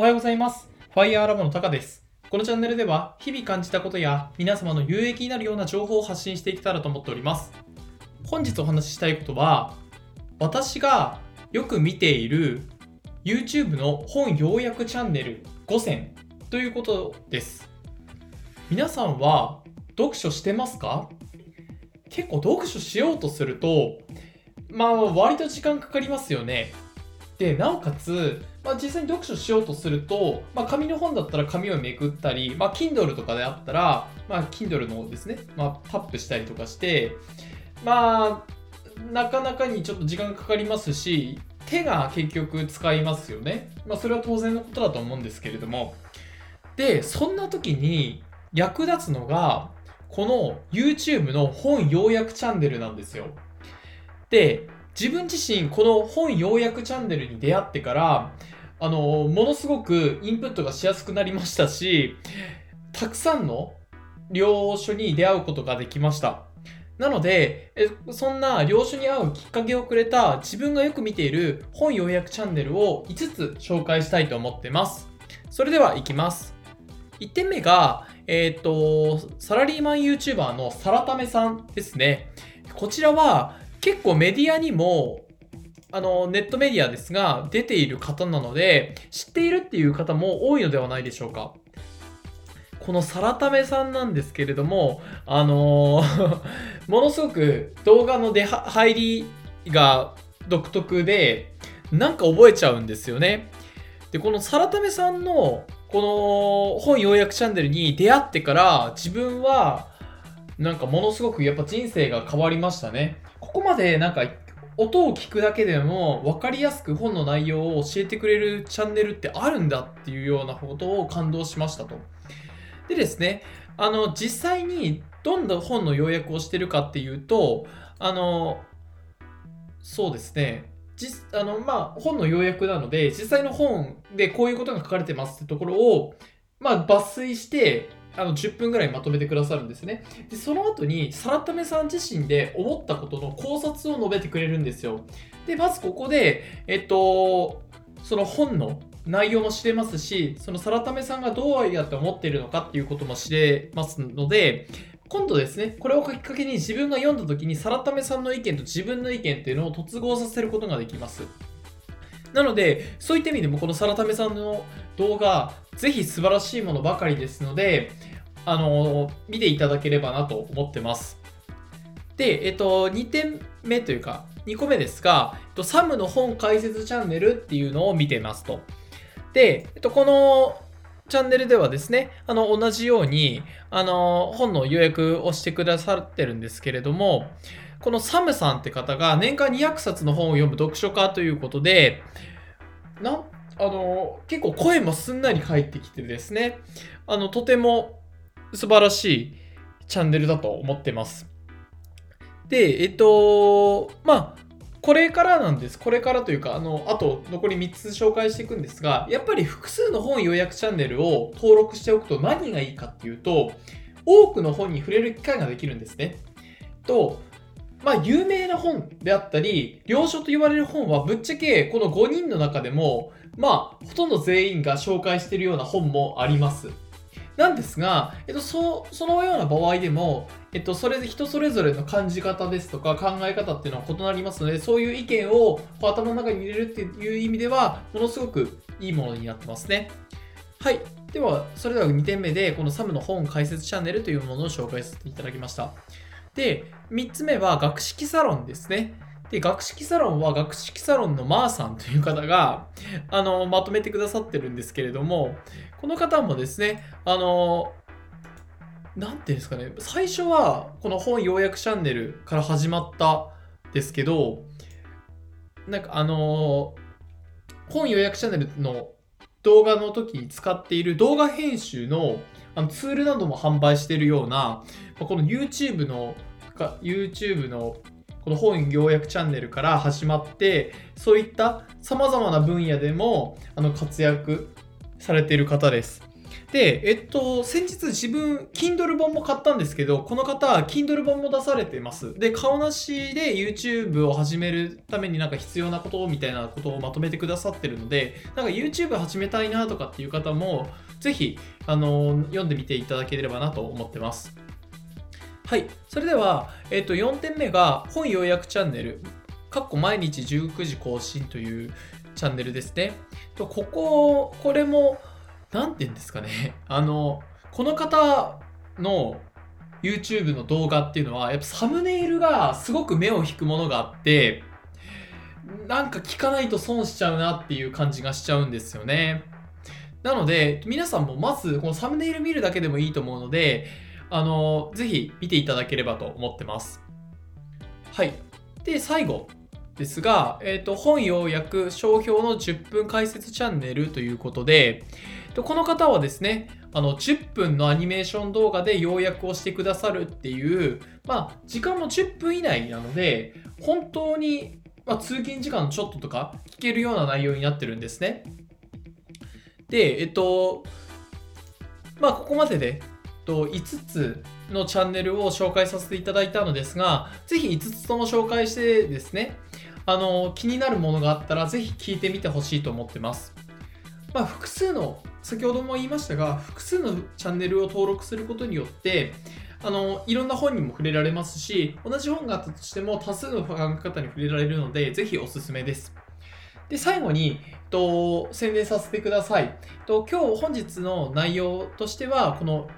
おはようございます。ファイヤーラボのタカです。このチャンネルでは、日々感じたことや皆様の有益になるような情報を発信していけたらと思っております。本日お話ししたいことは、私がよく見ている YouTube の本要約チャンネル5選ということです。皆さんは読書してますか？結構読書しようとすると、まあ割と時間かかりますよね。で、なおかつ、まあ、実際に読書しようとすると、まあ、紙の本だったら紙をめくったり、まあ、Kindle とかであったら、まあ、Kindle のですね、まあ、タップしたりとかして、まあ、なかなかにちょっと時間かかりますし、手が結局使いますよね。まあ、それは当然のことだと思うんですけれども。で、そんな時に役立つのが、この YouTube の本要約チャンネルなんですよ。で、自分自身この本要約チャンネルに出会ってからあのものすごくインプットがしやすくなりましたしたくさんの領書に出会うことができました。なのでそんな領書に会うきっかけをくれた自分がよく見ている本要約チャンネルを5つ紹介したいと思ってます。それではいきます。1点目がえっ、とサラリーマン YouTuber のサラタメさんですね。こちらは結構メディアにもあのネットメディアですが出ている方なので知っているっていう方も多いのではないでしょうか。このサラタメさんなんですけれどもあのー ものすごく動画の出入りが独特でなんか覚えちゃうんですよね。でこのサラタメさんのこの本要約チャンネルに出会ってから自分はなんかものすごくやっぱ人生が変わりましたね。ここまでなんか音を聞くだけでも分かりやすく本の内容を教えてくれるチャンネルってあるんだっていうようなことを感動しましたと。でですね、あの実際にどんな本の要約をしてるかっていうと、あのそうですね、実あのまあ、本の要約なので実際の本でこういうことが書かれてますってところを、まあ、抜粋してあの10分ぐらいまとめてくださるんですね。で、その後に、サラタメさん自身で思ったことの考察を述べてくれるんですよ。で、まずここで、えっと、その本の内容も知れますし、そのサラタメさんがどうやって思っているのかっていうことも知れますので、今度ですね、これをきっかけに自分が読んだ時にサラタメさんの意見と自分の意見っていうのを突合させることができます。なので、そういった意味でもこのサラタメさんの動画、ぜひ素晴らしいものばかりですので、あの見ていただければなと思ってます。で、えっと、2点目というか、2個目ですが、えっと、サムの本解説チャンネルっていうのを見てますと。で、えっと、このチャンネルではですね、あの、同じように、あの、本の予約をしてくださってるんですけれども、このサムさんって方が年間200冊の本を読む読書家ということで、なんあの結構声もすんなり返ってきてですね、あのとても素晴らしいチャンネルだと思ってます。で、えっと、まあ、これからなんです。これからというか、あの、あと残り3つ紹介していくんですが、やっぱり複数の本予約チャンネルを登録しておくと何がいいかっていうと、多くの本に触れる機会ができるんですね。と、まあ、有名な本であったり、良書と言われる本はぶっちゃけこの5人の中でも、まあ、ほとんど全員が紹介しているような本もあります。なんですが、えっと、そそのような場合でも、えっと、それ人それぞれの感じ方ですとか考え方っていうのは異なりますので、そういう意見を頭の中に入れるっていう意味では、ものすごくいいものになってますね。はい。では、それでは2点目で、このサムの本解説チャンネルというものを紹介させていただきました。で、3つ目は学識サロンですね。で、学識サロンは学識サロンのマーさんという方が、あの、まとめてくださってるんですけれども、この方もですね、あの、なんていうんですかね、最初はこの本要約チャンネルから始まったですけど、なんかあの、本要約チャンネルの動画の時に使っている動画編集のあのツールなども販売しているような、この YouTube の、YouTube のこの本要約チャンネルから始まって、そういった様々な分野でもあの活躍されている方です。で、えっと、先日自分、Kindle 本も買ったんですけど、この方、Kindle 本も出されてます。で、顔なしで YouTube を始めるためになんか必要なことみたいなことをまとめてくださってるので、なんか YouTube 始めたいなとかっていう方も、ぜひ、あの、読んでみていただければなと思ってます。はい。それでは、えっと、4点目が、本要約チャンネル。かっこ毎日19時更新というチャンネルですね。と、ここ、これも、なんて言うんですかね。あの、この方の YouTube の動画っていうのは、やっぱサムネイルがすごく目を引くものがあって、なんか聞かないと損しちゃうなっていう感じがしちゃうんですよね。なので、皆さんもまずこのサムネイル見るだけでもいいと思うので、あの、ぜひ見ていただければと思ってます。はい。で、最後ですが、えっ、ー、と、本要約商標の10分解説チャンネルということで、この方はですね、あの10分のアニメーション動画で要約をしてくださるっていう、まあ、時間も10分以内なので、本当に、まあ、通勤時間ちょっととか聞けるような内容になってるんですね。で、えっと、まあ、ここまでで、と5つのチャンネルを紹介させていただいたのですが、ぜひ5つとも紹介してですね、あの気になるものがあったらぜひ聞いてみてほしいと思ってます。まあ、複数の先ほども言いましたが複数のチャンネルを登録することによってあのいろんな本にも触れられますし同じ本があったとしても多数の考え方に触れられるのでぜひおすすめですで最後にと宣伝させてくださいと今日本日の内容としてはこの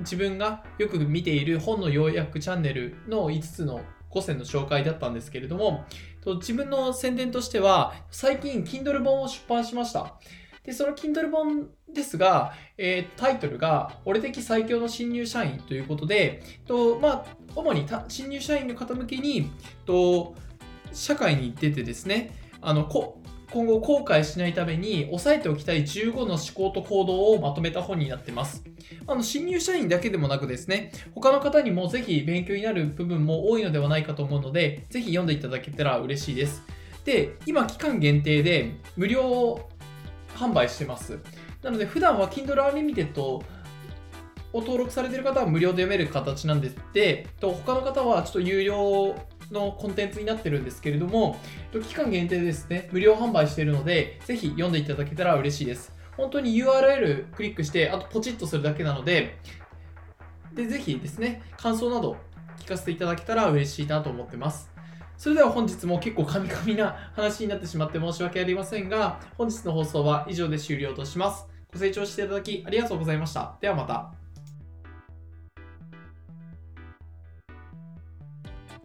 自分がよく見ている本の要約チャンネルの5つの5選の紹介だったんですけれども自分の宣伝としては最近 Kindle 本を出版しました。で、その Kindle 本ですが、えー、タイトルが、俺的最強の新入社員ということで、とまあ、主に新入社員の方向けに、と社会に出てですね、あのこ今後後悔しないために押さえておきたい15の思考と行動をまとめた本になってます。あの新入社員だけでもなくですね、他の方にもぜひ勉強になる部分も多いのではないかと思うので、ぜひ読んでいただけたら嬉しいです。で、今期間限定で無料販売してます。なので、普段は Kindle Unlimited を登録されている方は無料で読める形なんですで、他の方はちょっと有料のコンテンツになってるんですけれども、期間限定ですね、無料販売しているので、ぜひ読んでいただけたら嬉しいです。本当に URL クリックして、あとポチッとするだけなので、でぜひですね、感想など聞かせていただけたら嬉しいなと思ってます。それでは本日も結構カミカミな話になってしまって申し訳ありませんが、本日の放送は以上で終了とします。ご清聴していただきありがとうございました。ではまた。